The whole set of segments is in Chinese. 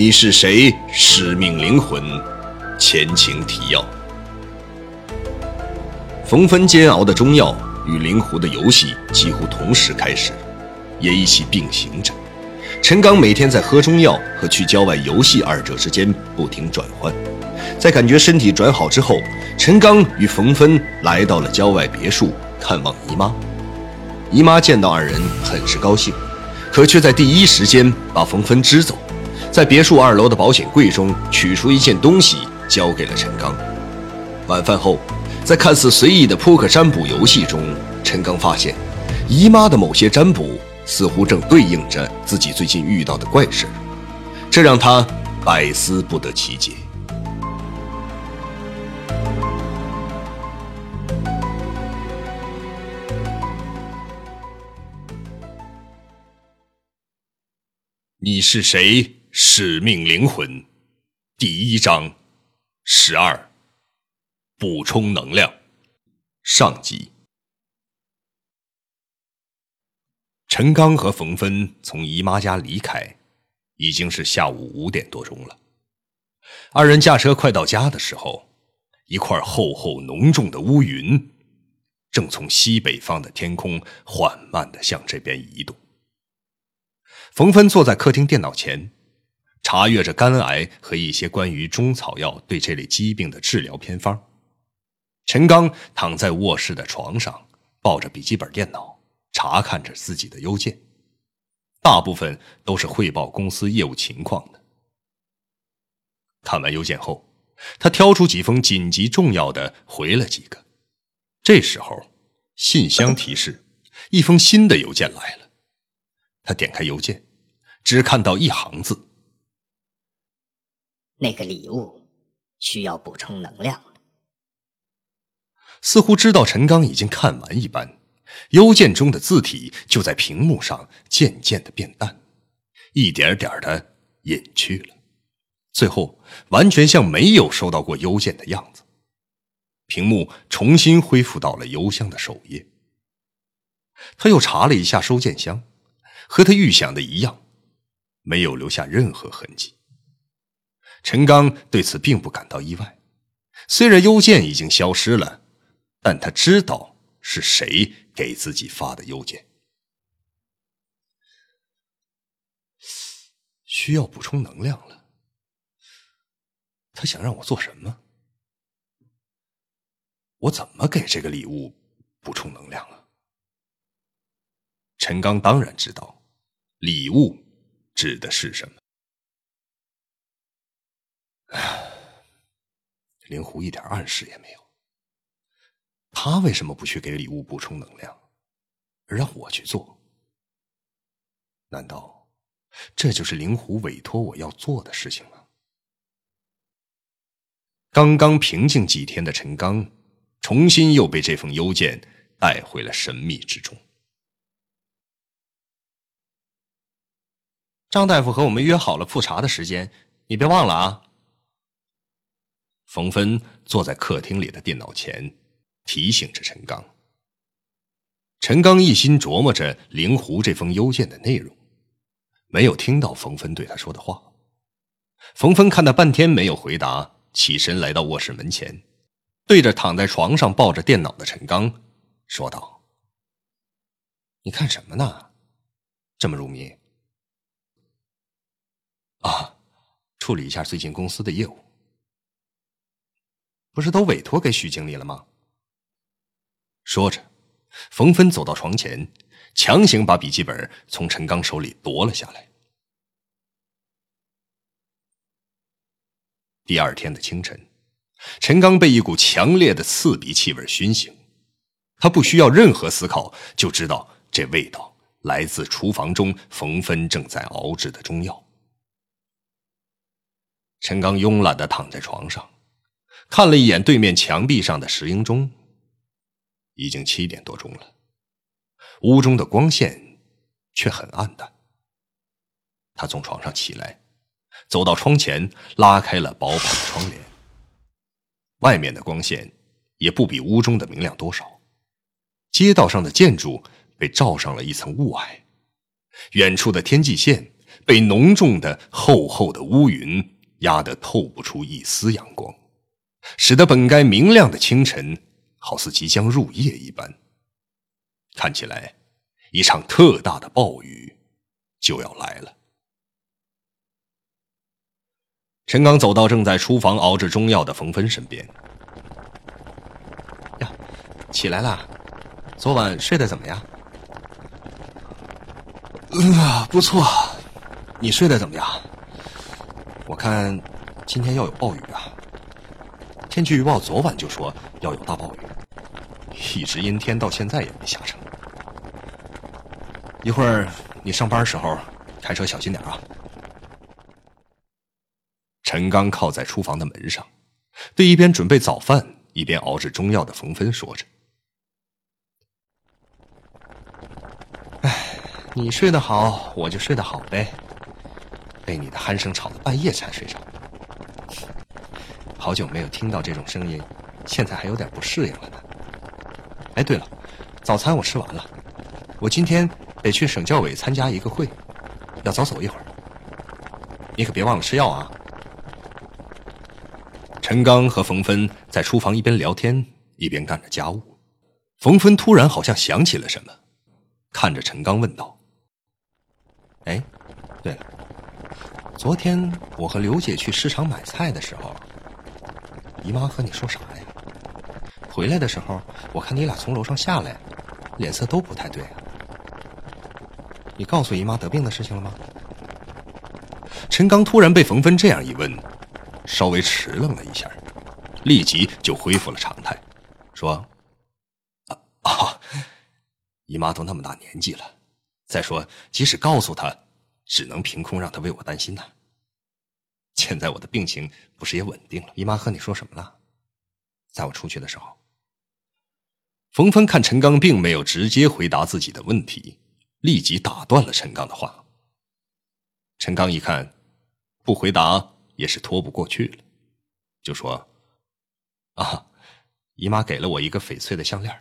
你是谁？使命灵魂，前情提要。冯芬煎熬的中药与灵狐的游戏几乎同时开始，也一起并行着。陈刚每天在喝中药和去郊外游戏二者之间不停转换。在感觉身体转好之后，陈刚与冯芬来到了郊外别墅看望姨妈。姨妈见到二人很是高兴，可却在第一时间把冯芬支走，在别墅二楼的保险柜中取出一件东西交给了陈刚。晚饭后，在看似随意的扑克占卜游戏中，陈刚发现，姨妈的某些占卜似乎正对应着自己最近遇到的怪事，这让他百思不得其解。你是谁？使命灵魂，第一章，十二，补充能量，上集。陈刚和冯芬从姨妈家离开，已经是下午五点多钟了。二人驾车快到家的时候，一块厚厚浓重的乌云，正从西北方的天空缓慢的向这边移动。冯芬坐在客厅电脑前，查阅着肝癌和一些关于中草药对这类疾病的治疗偏方。陈刚躺在卧室的床上，抱着笔记本电脑，查看着自己的邮件，大部分都是汇报公司业务情况的。看完邮件后，他挑出几封紧急重要的回了几个。这时候，信箱提示一封新的邮件来了。他点开邮件，只看到一行字：“那个礼物需要补充能量似乎知道陈刚已经看完一般，邮件中的字体就在屏幕上渐渐的变淡，一点点的隐去了，最后完全像没有收到过邮件的样子。屏幕重新恢复到了邮箱的首页。他又查了一下收件箱。和他预想的一样，没有留下任何痕迹。陈刚对此并不感到意外，虽然邮件已经消失了，但他知道是谁给自己发的邮件。需要补充能量了，他想让我做什么？我怎么给这个礼物补充能量了？陈刚当然知道。礼物指的是什么？灵狐一点暗示也没有。他为什么不去给礼物补充能量，而让我去做？难道这就是灵狐委托我要做的事情吗？刚刚平静几天的陈刚，重新又被这封邮件带回了神秘之中。张大夫和我们约好了复查的时间，你别忘了啊。冯芬坐在客厅里的电脑前，提醒着陈刚。陈刚一心琢磨着灵狐这封邮件的内容，没有听到冯芬对他说的话。冯芬看他半天没有回答，起身来到卧室门前，对着躺在床上抱着电脑的陈刚说道：“你看什么呢？这么入迷？”啊，处理一下最近公司的业务，不是都委托给许经理了吗？说着，冯芬走到床前，强行把笔记本从陈刚手里夺了下来。第二天的清晨，陈刚被一股强烈的刺鼻气味熏醒，他不需要任何思考就知道这味道来自厨房中冯芬正在熬制的中药。陈刚慵懒的躺在床上，看了一眼对面墙壁上的石英钟，已经七点多钟了，屋中的光线却很暗淡。他从床上起来，走到窗前，拉开了薄薄的窗帘。外面的光线也不比屋中的明亮多少，街道上的建筑被罩上了一层雾霭，远处的天际线。被浓重的、厚厚的乌云压得透不出一丝阳光，使得本该明亮的清晨，好似即将入夜一般。看起来，一场特大的暴雨就要来了。陈刚走到正在厨房熬制中药的冯芬身边。呀，起来啦，昨晚睡得怎么样？啊，不错。你睡得怎么样？我看今天要有暴雨啊。天气预报昨晚就说要有大暴雨，一直阴天到现在也没下成。一会儿你上班时候开车小心点啊。陈刚靠在厨房的门上，对一边准备早饭一边熬着中药的冯芬说着：“哎，你睡得好，我就睡得好呗。被你的鼾声吵得半夜才睡着，好久没有听到这种声音，现在还有点不适应了呢。哎，对了，早餐我吃完了，我今天得去省教委参加一个会，要早走一会儿。你可别忘了吃药啊。”陈刚和冯芬在厨房一边聊天一边干着家务。冯芬突然好像想起了什么，看着陈刚问道：“哎，对了，昨天我和刘姐去市场买菜的时候，姨妈和你说啥呀？回来的时候，我看你俩从楼上下来，脸色都不太对啊。你告诉姨妈得病的事情了吗？”陈刚突然被冯芬这样一问。稍微迟愣了一下，立即就恢复了常态，说：“啊啊，姨妈都那么大年纪了，再说即使告诉她，只能凭空让她为我担心呐。现在我的病情不是也稳定了？姨妈和你说什么了？在我出去的时候。”冯芬看陈刚并没有直接回答自己的问题，立即打断了陈刚的话。陈刚一看，不回答。也是拖不过去了，就说：“啊，姨妈给了我一个翡翠的项链，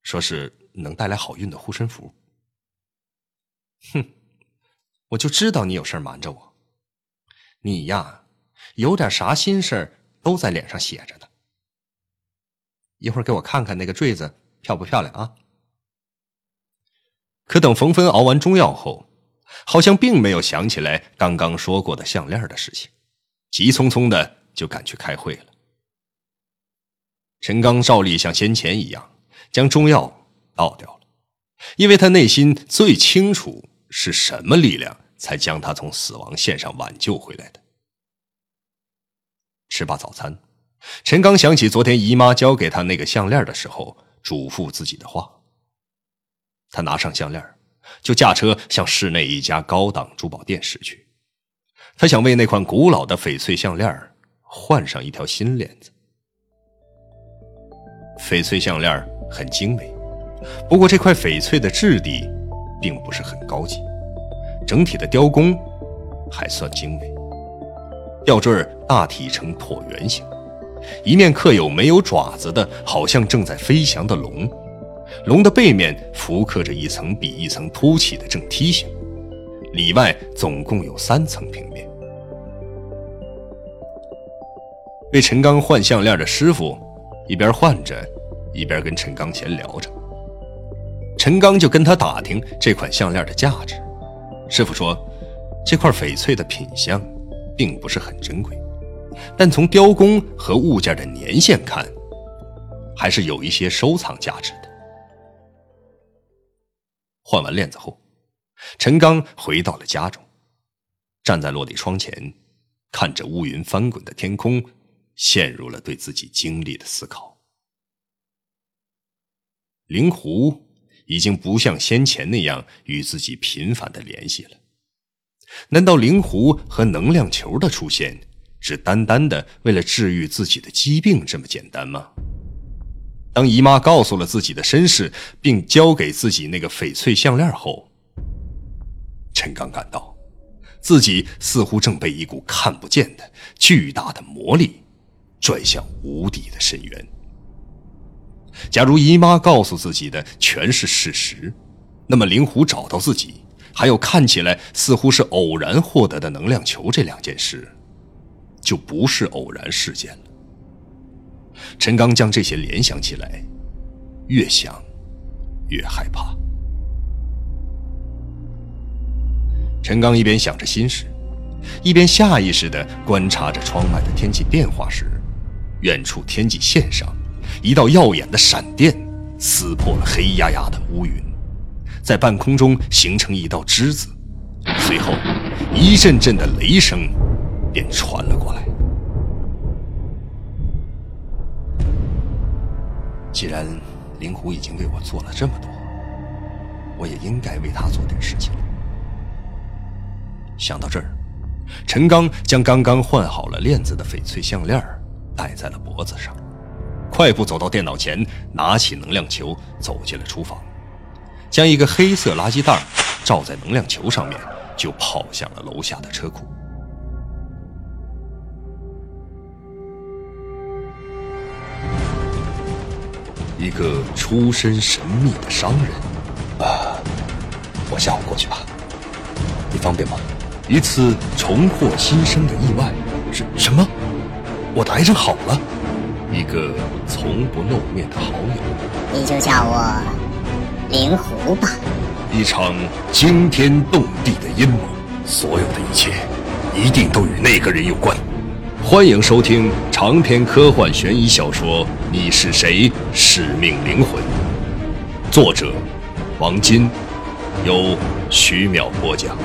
说是能带来好运的护身符。”哼，我就知道你有事瞒着我。你呀，有点啥心事都在脸上写着呢。一会儿给我看看那个坠子漂不漂亮啊？可等冯芬熬完中药后，好像并没有想起来刚刚说过的项链的事情。急匆匆的就赶去开会了。陈刚照例像先前一样将中药倒掉了，因为他内心最清楚是什么力量才将他从死亡线上挽救回来的。吃罢早餐，陈刚想起昨天姨妈交给他那个项链的时候嘱咐自己的话，他拿上项链，就驾车向市内一家高档珠宝店驶去。他想为那款古老的翡翠项链换上一条新链子。翡翠项链很精美，不过这块翡翠的质地并不是很高级，整体的雕工还算精美。吊坠大体呈椭圆形，一面刻有没有爪子的，好像正在飞翔的龙，龙的背面浮刻着一层比一层凸起的正梯形。里外总共有三层平面。为陈刚换项链的师傅一边换着，一边跟陈刚闲聊着。陈刚就跟他打听这款项链的价值。师傅说，这块翡翠的品相并不是很珍贵，但从雕工和物件的年限看，还是有一些收藏价值的。换完链子后。陈刚回到了家中，站在落地窗前，看着乌云翻滚的天空，陷入了对自己经历的思考。灵狐已经不像先前那样与自己频繁的联系了。难道灵狐和能量球的出现，只单单的为了治愈自己的疾病这么简单吗？当姨妈告诉了自己的身世，并交给自己那个翡翠项链后，陈刚感到，自己似乎正被一股看不见的巨大的魔力拽向无底的深渊。假如姨妈告诉自己的全是事实，那么灵狐找到自己，还有看起来似乎是偶然获得的能量球这两件事，就不是偶然事件了。陈刚将这些联想起来，越想越害怕。陈刚一边想着心事，一边下意识地观察着窗外的天气变化时，远处天际线上，一道耀眼的闪电撕破了黑压压的乌云，在半空中形成一道之字，随后一阵阵的雷声便传了过来。既然灵狐已经为我做了这么多，我也应该为他做点事情。想到这儿，陈刚将刚刚换好了链子的翡翠项链戴在了脖子上，快步走到电脑前，拿起能量球，走进了厨房，将一个黑色垃圾袋罩在能量球上面，就跑向了楼下的车库。一个出身神秘的商人，啊，我下午过去吧，你方便吗？一次重获新生的意外，什什么？我的癌症好了？一个从不露面的好友，你就叫我灵狐吧。一场惊天动地的阴谋，所有的一切一定都与那个人有关。欢迎收听长篇科幻悬疑小说《你是谁？使命灵魂》，作者王金，由徐淼播讲。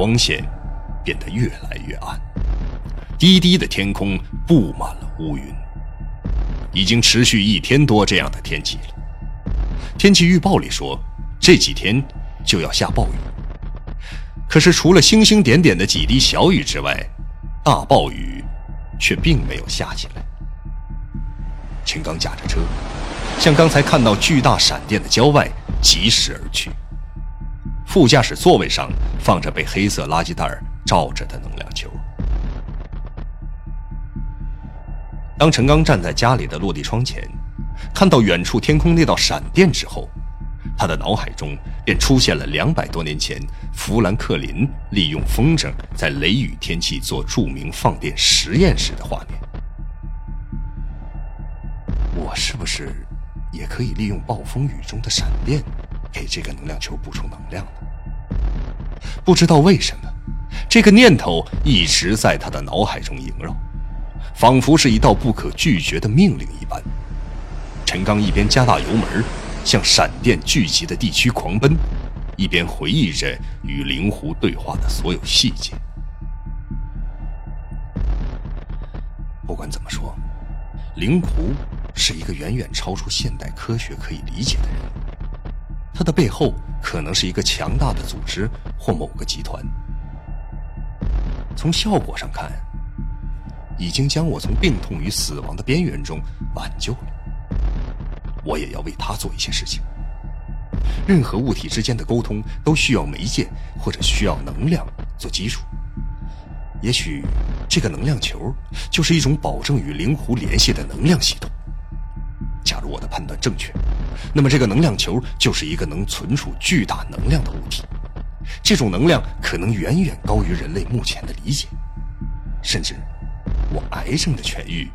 光线变得越来越暗，低低的天空布满了乌云。已经持续一天多这样的天气了。天气预报里说，这几天就要下暴雨。可是除了星星点点的几滴小雨之外，大暴雨却并没有下起来。秦刚驾着车，向刚才看到巨大闪电的郊外疾驶而去。副驾驶座位上放着被黑色垃圾袋罩着的能量球。当陈刚站在家里的落地窗前，看到远处天空那道闪电之后，他的脑海中便出现了两百多年前富兰克林利用风筝在雷雨天气做著名放电实验时的画面。我是不是也可以利用暴风雨中的闪电，给这个能量球补充能量呢？不知道为什么，这个念头一直在他的脑海中萦绕。仿佛是一道不可拒绝的命令一般，陈刚一边加大油门，向闪电聚集的地区狂奔，一边回忆着与灵狐对话的所有细节。不管怎么说，灵狐是一个远远超出现代科学可以理解的人，它的背后可能是一个强大的组织或某个集团。从效果上看。已经将我从病痛与死亡的边缘中挽救了，我也要为他做一些事情。任何物体之间的沟通都需要媒介或者需要能量做基础。也许这个能量球就是一种保证与灵狐联系的能量系统。假如我的判断正确，那么这个能量球就是一个能存储巨大能量的物体。这种能量可能远远高于人类目前的理解，甚至。我癌症的痊愈，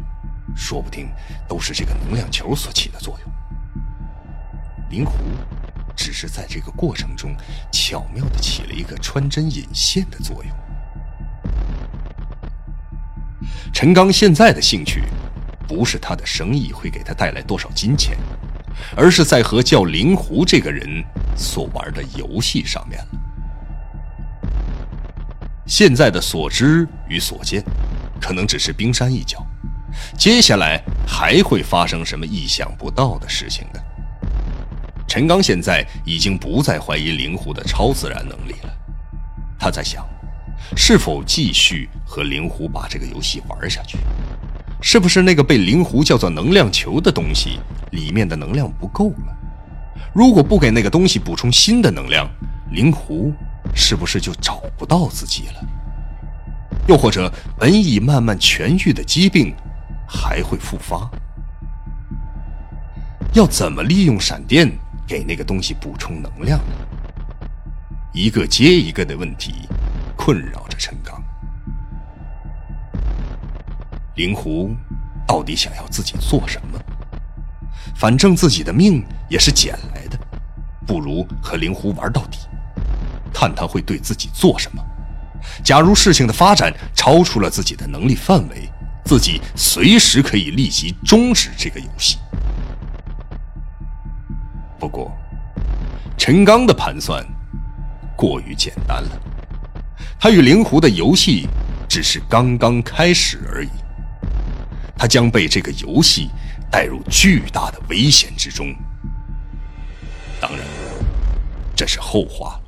说不定都是这个能量球所起的作用。灵狐只是在这个过程中巧妙的起了一个穿针引线的作用。陈刚现在的兴趣，不是他的生意会给他带来多少金钱，而是在和叫灵狐这个人所玩的游戏上面了。现在的所知与所见。可能只是冰山一角，接下来还会发生什么意想不到的事情呢？陈刚现在已经不再怀疑灵狐的超自然能力了，他在想，是否继续和灵狐把这个游戏玩下去？是不是那个被灵狐叫做能量球的东西里面的能量不够了？如果不给那个东西补充新的能量，灵狐是不是就找不到自己了？又或者本已慢慢痊愈的疾病还会复发？要怎么利用闪电给那个东西补充能量呢？一个接一个的问题困扰着陈刚。灵狐到底想要自己做什么？反正自己的命也是捡来的，不如和灵狐玩到底，看他会对自己做什么。假如事情的发展超出了自己的能力范围，自己随时可以立即终止这个游戏。不过，陈刚的盘算过于简单了，他与灵狐的游戏只是刚刚开始而已。他将被这个游戏带入巨大的危险之中。当然，这是后话。